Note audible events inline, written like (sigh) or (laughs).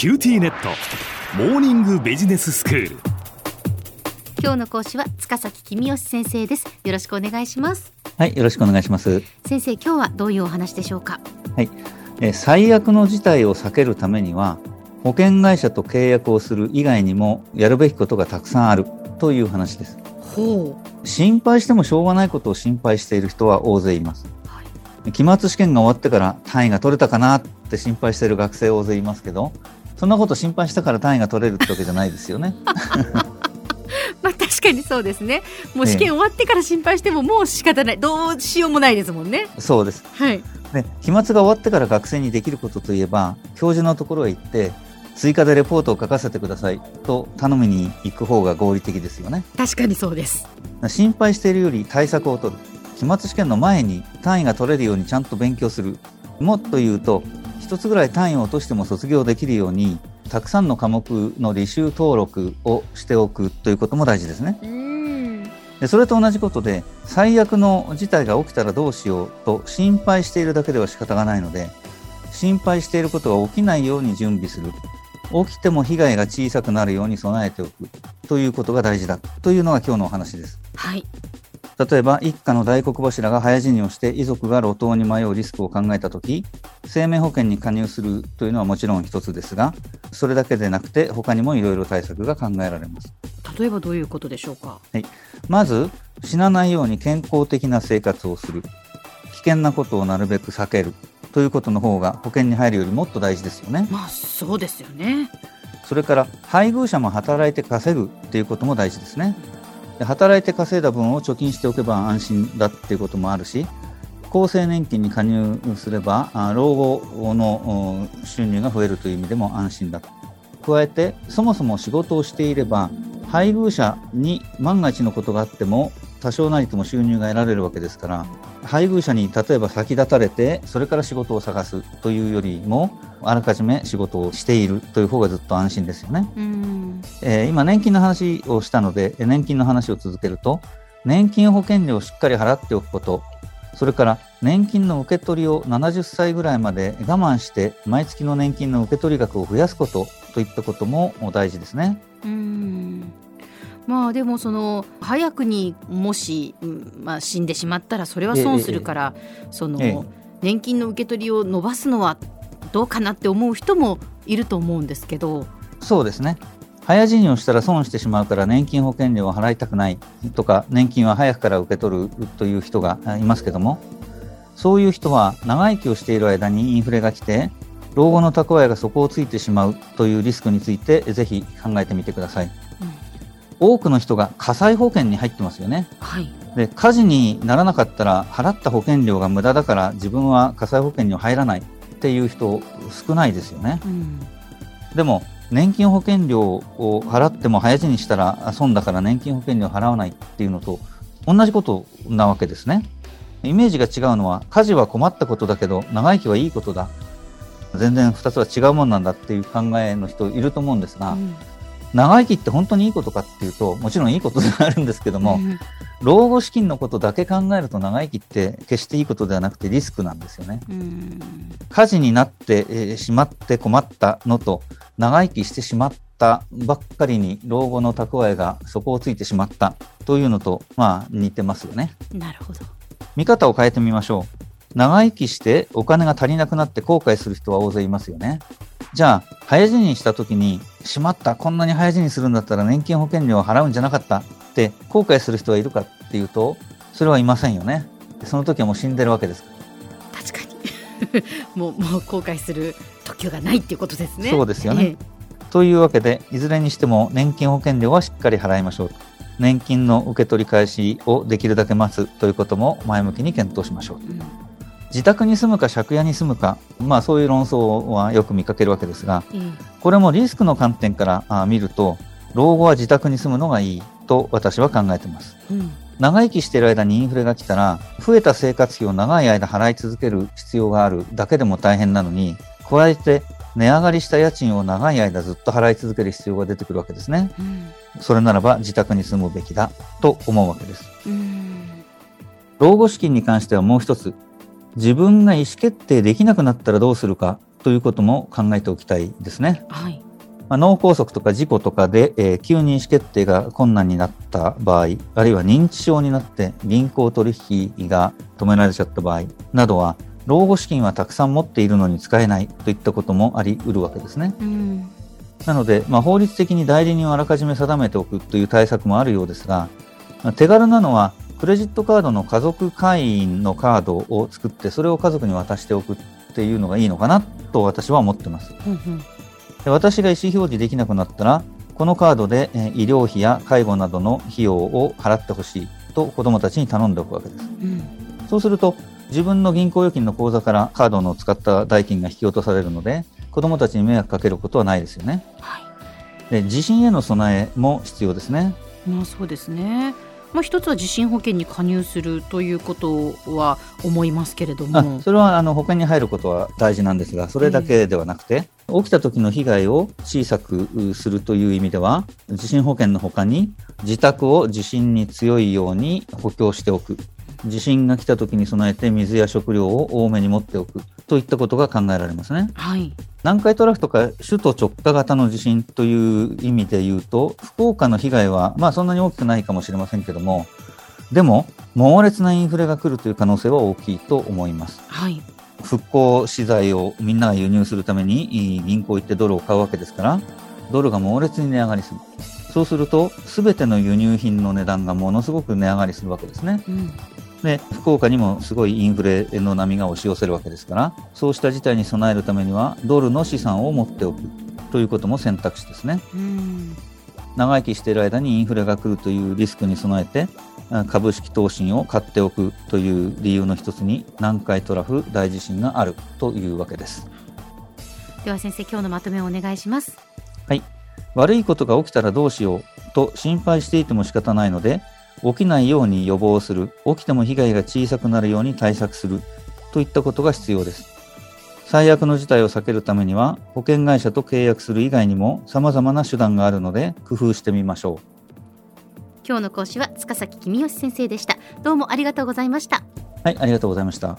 QTnet。モーニングビジネススクール。今日の講師は塚崎公義先生です。よろしくお願いします。はい、よろしくお願いします。先生今日はどういうお話でしょうか？はい、えー最悪の事態を避けるためには、保険会社と契約をする以外にもやるべきことがたくさんある。という話です。ほ心配してもしょうがないことを心配している人は大勢います。う、はい、期末試験が終わってから単位が取れたかなって心配している学生大勢いますけど、そんなこと心配したから単位が取れるってわけじゃないですよね。(laughs) まあ確かにそうですね。もう試験終わってから心配してももう仕方ない。どうしようもないですもんね。そうです。はい。で期末が終わってから学生にできることといえば教授のところへ行って追加でレポートを書かせてくださいと頼みに行く方が合理的ですよね。確かにそうです。心配しているより対策を取る。期末試験の前に単位が取れるようにちゃんと勉強する。もっと言うと一つぐらい単位を落としても卒業できるようにたくさんの科目の履修登録をしておくということも大事ですね。うん。でそれと同じことで最悪の事態が起きたらどうしようと心配しているだけでは仕方がないので心配していることが起きないように準備する。起きても被害が小さくなるように備えておくということが大事だというのが今日のお話です。はい例えば一家の大黒柱が早死にをして遺族が路頭に迷うリスクを考えたとき生命保険に加入するというのはもちろん一つですがそれだけでなくて他にもいろいろ対策が考えられます。例えばどういうことでしょうか？まず死なないように健康的な生活をする。危険なことをなるべく避けるということの方が保険に入るよりもっと大事ですよね。まあそうですよね。それから配偶者も働いて稼ぐっていうことも大事ですねで働いて稼いだ分を貯金しておけば安心だっていうこともあるし厚生年金に加入すれば老後の収入が増えるという意味でも安心だ加えてそもそも仕事をしていれば配偶者に万が一のことがあっても多少なりとも収入が得られるわけですから配偶者に例えば先立たれてそれから仕事を探すというよりもあらかじめ仕事をしているという方がずっと安心ですよね。うんえー今年金の話をしたのでえー年金の話を続けると年金保険料をしっかり払っておくことそれから年金の受け取りを70歳ぐらいまで我慢して毎月の年金の受け取り額を増やすことといったことも大事ですね。うんまあでもその早くにもし、うんまあ、死んでしまったらそれは損するから、その、ええ年金の受け取りを伸ばすのはどうかなって思う人もいると思うんですけどそうですね。早死にをしたら損してしまうから年金保険料を払いたくないとか年金は早くから受け取るという人があいますけどもそういう人は長生きをしている間にインフレが来て老後の蓄えが底をついてしまうというリスクについてぜひ考えてみてください。多くの人が火災保険に入ってますよね。はいで火事にならなかったら払った保険料が無駄だから自分は火災保険には入らないっていう人少ないですよね。うんでも年金保険料を払っても早死にしたら損だから年金保険料を払わないっていうのと同じことなわけですね。イメージが違うのは火事は困ったことだけど長生きはいいことだ。全然2つは違うもんなんだっていう考えの人いると思うんですが、うん長生きって本当にいいことかっていうともちろんいいことではあるんですけども、うん老後資金のことだけ考えると長生きって決していいことではなくてリスクなんですよね。うん火事になって、えーしまって困ったのと長生きしてしまったばっかりに老後の蓄えが底をついてしまったというのとまあ似てますよね。なるほど見方を変えてみましょう。長生きしてお金が足りなくなって後悔する人は大勢いますよね。じゃあ早死にした時にしまったこんなに早死にするんだったら年金保険料を払うんじゃなかったって後悔する人はいるかっていうとそれはいませんよね。その時はもう死んでるわけです確かに (laughs) もうもう後悔する時がないっていうことですねそうですよねというわけで、いずれにしても年金保険料はしっかり払いましょうと。年金の受け取り開始をできるだけ待つということも前向きに検討しましょう。ええうん自宅に住むか借家に住むか、まあそういう論争はよく見かけるわけですが、ええこれもリスクの観点からあ見ると、老後は自宅に住むのがいいと私は考えています。うん長生きしている間にインフレが来たら、増えた生活費を長い間払い続ける必要があるだけでも大変なのに、加えて値上がりした家賃を長い間ずっと払い続ける必要が出てくるわけですね。うんそれならば自宅に住むべきだと思うわけです。うん老後資金に関してはもう一つ、自分が意思決定できなくなったらどうするかということも考えておきたいですね。はい。まあ、脳梗塞とか事故とかで、えー急に意思決定が困難になった場合、あるいは認知症になって銀行取引が止められちゃった場合などは、老後資金はたくさん持っているのに使えないといったこともあり得るわけですね。うん。なので、まあ、法律的に代理人をあらかじめ定めておくという対策もあるようですが、まあ手軽なのは、クレジットカードの家族会員のカードを作って、それを家族に渡しておくっていうのがいいのかなと私は思ってます。うんうん。で私が意思表示できなくなったら、このカードでえー医療費や介護などの費用を払ってほしいと子供たちに頼んでおくわけです。うん。そうすると、自分の銀行預金の口座からカードの使った代金が引き落とされるので、子供たちに迷惑かけることはないですよね。はい。で地震への備えも必要ですね。まあそうですね。まあ一つは地震保険に加入するということは思いますけれどあも。それはあの保険に入ることは大事なんですが、それだけではなくて、起きた時の被害を小さくうするという意味では、地震保険の他に自宅を地震に強いように補強しておく。地震が来た時に備えて水や食料を多めに持っておくといったことが考えられますね。はい。南海トラフとか首都直下型の地震という意味で言うと、福岡の被害はまあそんなに大きくないかもしれませんけども、でも猛烈なインフレが来るという可能性は大きいと思います。はい。復興資材をみんなが輸入するためにい銀行行ってドルを買うわけですから、ドルが猛烈に値上がりする。そうすると、すべての輸入品の値段がものすごく値上がりするわけですね。うん。で、福岡にもすごいインフレの波が押し寄せるわけですから、そうした事態に備えるためには、ドルの資産を持っておくということも選択肢ですね。うん。長生きしている間にインフレが来るというリスクに備えて、あ株式投信を買っておくという理由の一つに、南海トラフ大地震があるというわけです。では先生今日のまとめをお願いします。はい。悪いことが起きたらどうしようと心配していても仕方ないので、起きないように予防する、起きても被害が小さくなるように対策するといったことが必要です。最悪の事態を避けるためには、保険会社と契約する以外にも様々な手段があるので、工夫してみましょう。今日の講師は塚崎君吉先生でした。どうもありがとうございました。はい、ありがとうございました。